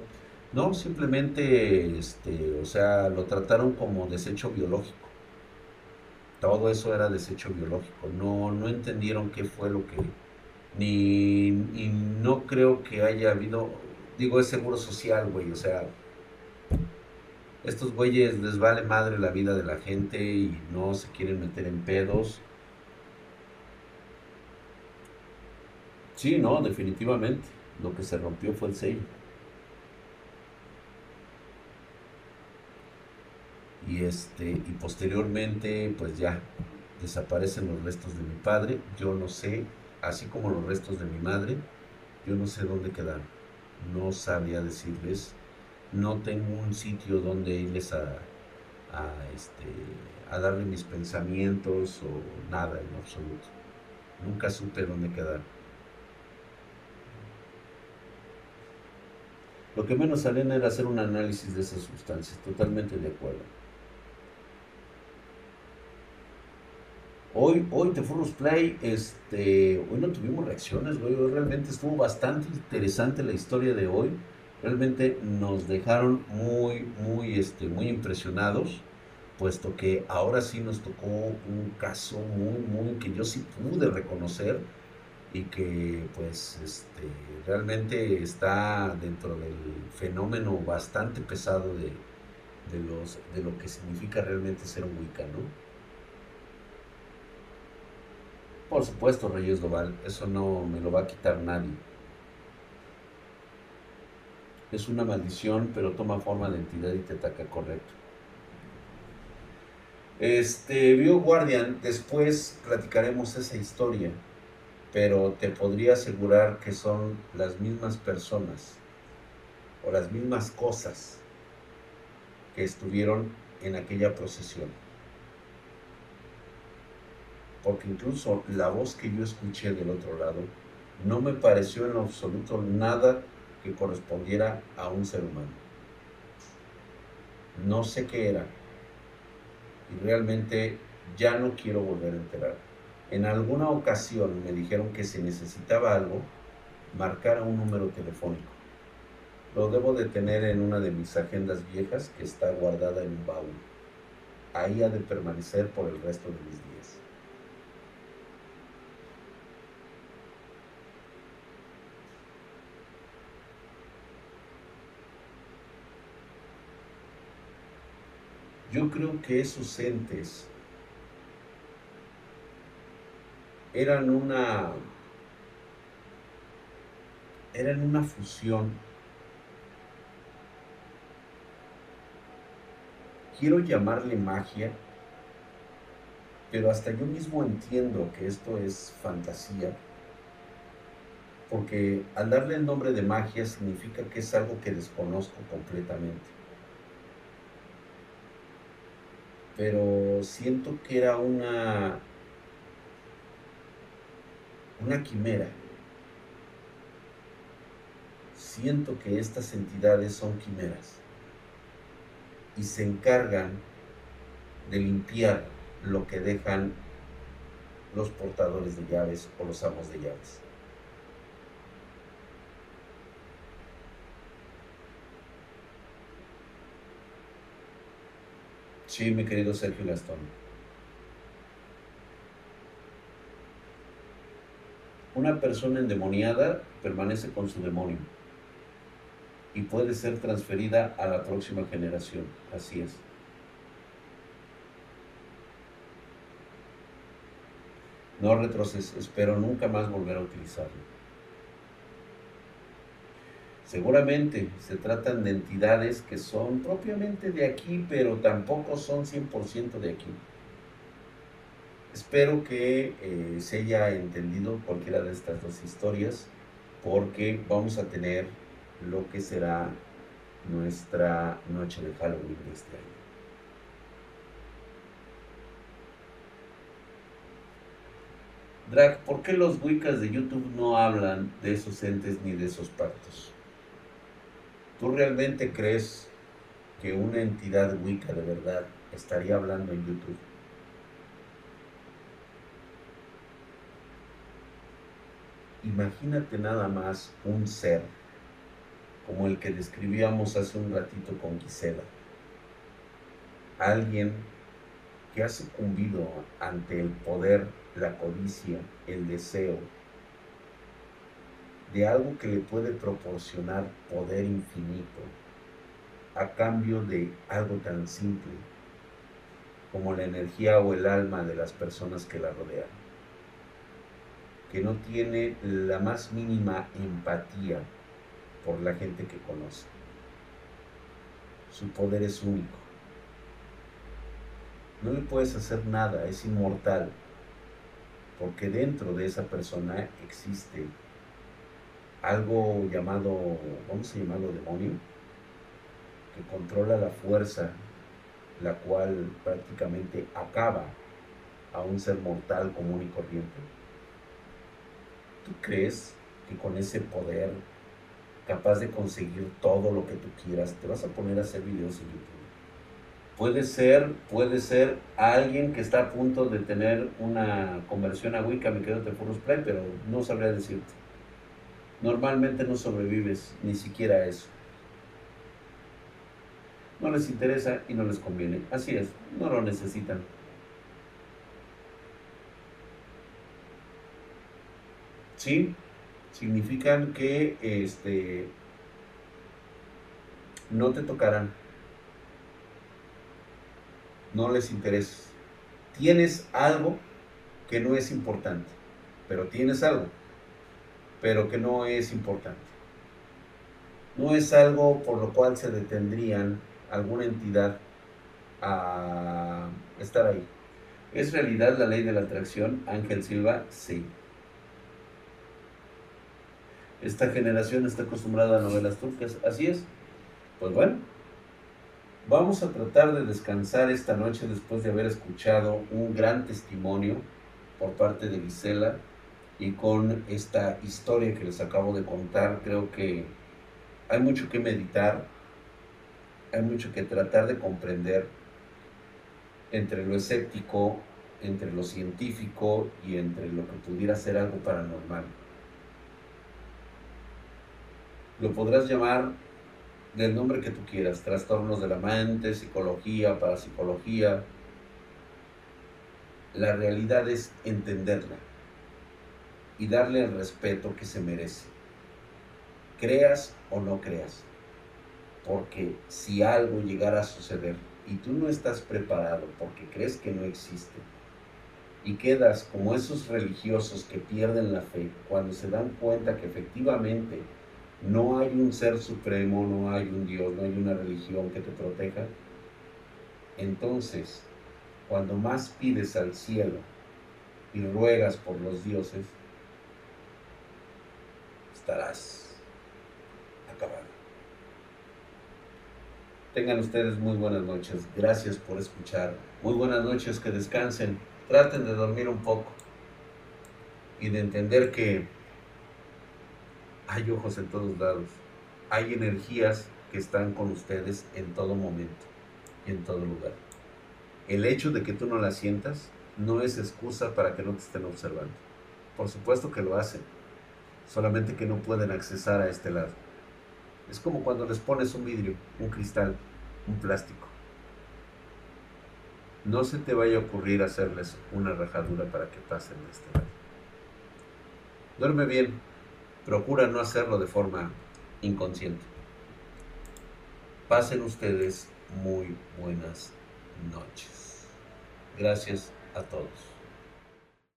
A: no, simplemente, este, o sea, lo trataron como desecho biológico. Todo eso era desecho biológico. No, no entendieron qué fue lo que, ni, y no creo que haya habido, digo, es seguro social, güey, o sea, estos güeyes les vale madre la vida de la gente y no se quieren meter en pedos. Sí, no, definitivamente. Lo que se rompió fue el sello. Y este, y posteriormente, pues ya desaparecen los restos de mi padre. Yo no sé así como los restos de mi madre, yo no sé dónde quedaron. No sabía decirles, no tengo un sitio donde irles a, a, este, a darle mis pensamientos o nada en absoluto. Nunca supe dónde quedaron. Lo que menos salen era hacer un análisis de esas sustancias, totalmente de acuerdo. Hoy, hoy The Play, este, hoy no tuvimos reacciones, güey. realmente estuvo bastante interesante la historia de hoy. Realmente nos dejaron muy, muy, este, muy impresionados, puesto que ahora sí nos tocó un caso muy, muy que yo sí pude reconocer y que, pues, este, realmente está dentro del fenómeno bastante pesado de, de, los, de lo que significa realmente ser un Wicca, ¿no? Por supuesto, Reyes Doval, eso no me lo va a quitar nadie. Es una maldición, pero toma forma de entidad y te ataca correcto. Este, Bio Guardian, después platicaremos esa historia, pero te podría asegurar que son las mismas personas o las mismas cosas que estuvieron en aquella procesión porque incluso la voz que yo escuché del otro lado no me pareció en absoluto nada que correspondiera a un ser humano. No sé qué era. Y realmente ya no quiero volver a enterar. En alguna ocasión me dijeron que si necesitaba algo, marcara un número telefónico. Lo debo de tener en una de mis agendas viejas que está guardada en un baúl. Ahí ha de permanecer por el resto de mis días. Yo creo que esos entes eran una eran una fusión. Quiero llamarle magia, pero hasta yo mismo entiendo que esto es fantasía, porque al darle el nombre de magia significa que es algo que desconozco completamente. Pero siento que era una, una quimera. Siento que estas entidades son quimeras y se encargan de limpiar lo que dejan los portadores de llaves o los amos de llaves. Sí, mi querido Sergio Gastón. una persona endemoniada permanece con su demonio y puede ser transferida a la próxima generación. Así es. No retrocedes, espero nunca más volver a utilizarlo. Seguramente se tratan de entidades que son propiamente de aquí, pero tampoco son 100% de aquí. Espero que eh, se haya entendido cualquiera de estas dos historias, porque vamos a tener lo que será nuestra noche de Halloween de este año. Drag, ¿por qué los Wiccas de YouTube no hablan de esos entes ni de esos pactos? ¿Tú realmente crees que una entidad Wicca de verdad estaría hablando en YouTube? Imagínate nada más un ser como el que describíamos hace un ratito con Gisela. Alguien que ha sucumbido ante el poder, la codicia, el deseo, de algo que le puede proporcionar poder infinito a cambio de algo tan simple como la energía o el alma de las personas que la rodean, que no tiene la más mínima empatía por la gente que conoce. Su poder es único. No le puedes hacer nada, es inmortal, porque dentro de esa persona existe algo llamado, vamos a llamarlo demonio, que controla la fuerza, la cual prácticamente acaba a un ser mortal común y corriente. ¿Tú crees que con ese poder, capaz de conseguir todo lo que tú quieras, te vas a poner a hacer videos en YouTube? Puede ser, puede ser alguien que está a punto de tener una conversión a Wicca, me quedo de Furus Play, pero no sabría decirte normalmente no sobrevives ni siquiera a eso. No les interesa y no les conviene. Así es, no lo necesitan. ¿Sí? Significan que este, no te tocarán. No les interesa. Tienes algo que no es importante, pero tienes algo pero que no es importante. No es algo por lo cual se detendrían alguna entidad a estar ahí. ¿Es realidad la ley de la atracción, Ángel Silva? Sí. Esta generación está acostumbrada a novelas turcas, así es. Pues bueno, vamos a tratar de descansar esta noche después de haber escuchado un gran testimonio por parte de Gisela y con esta historia que les acabo de contar, creo que hay mucho que meditar, hay mucho que tratar de comprender entre lo escéptico, entre lo científico y entre lo que pudiera ser algo paranormal. Lo podrás llamar del nombre que tú quieras, trastornos de la mente, psicología, parapsicología. La realidad es entenderla y darle el respeto que se merece. Creas o no creas. Porque si algo llegara a suceder y tú no estás preparado porque crees que no existe, y quedas como esos religiosos que pierden la fe cuando se dan cuenta que efectivamente no hay un ser supremo, no hay un Dios, no hay una religión que te proteja, entonces cuando más pides al cielo y ruegas por los dioses, estarás acabado. Tengan ustedes muy buenas noches. Gracias por escuchar. Muy buenas noches, que descansen. Traten de dormir un poco y de entender que hay ojos en todos lados. Hay energías que están con ustedes en todo momento y en todo lugar. El hecho de que tú no las sientas no es excusa para que no te estén observando. Por supuesto que lo hacen solamente que no pueden accesar a este lado. Es como cuando les pones un vidrio, un cristal, un plástico. No se te vaya a ocurrir hacerles una rajadura para que pasen a este lado. Duerme bien. Procura no hacerlo de forma inconsciente. Pasen ustedes muy buenas noches. Gracias a todos.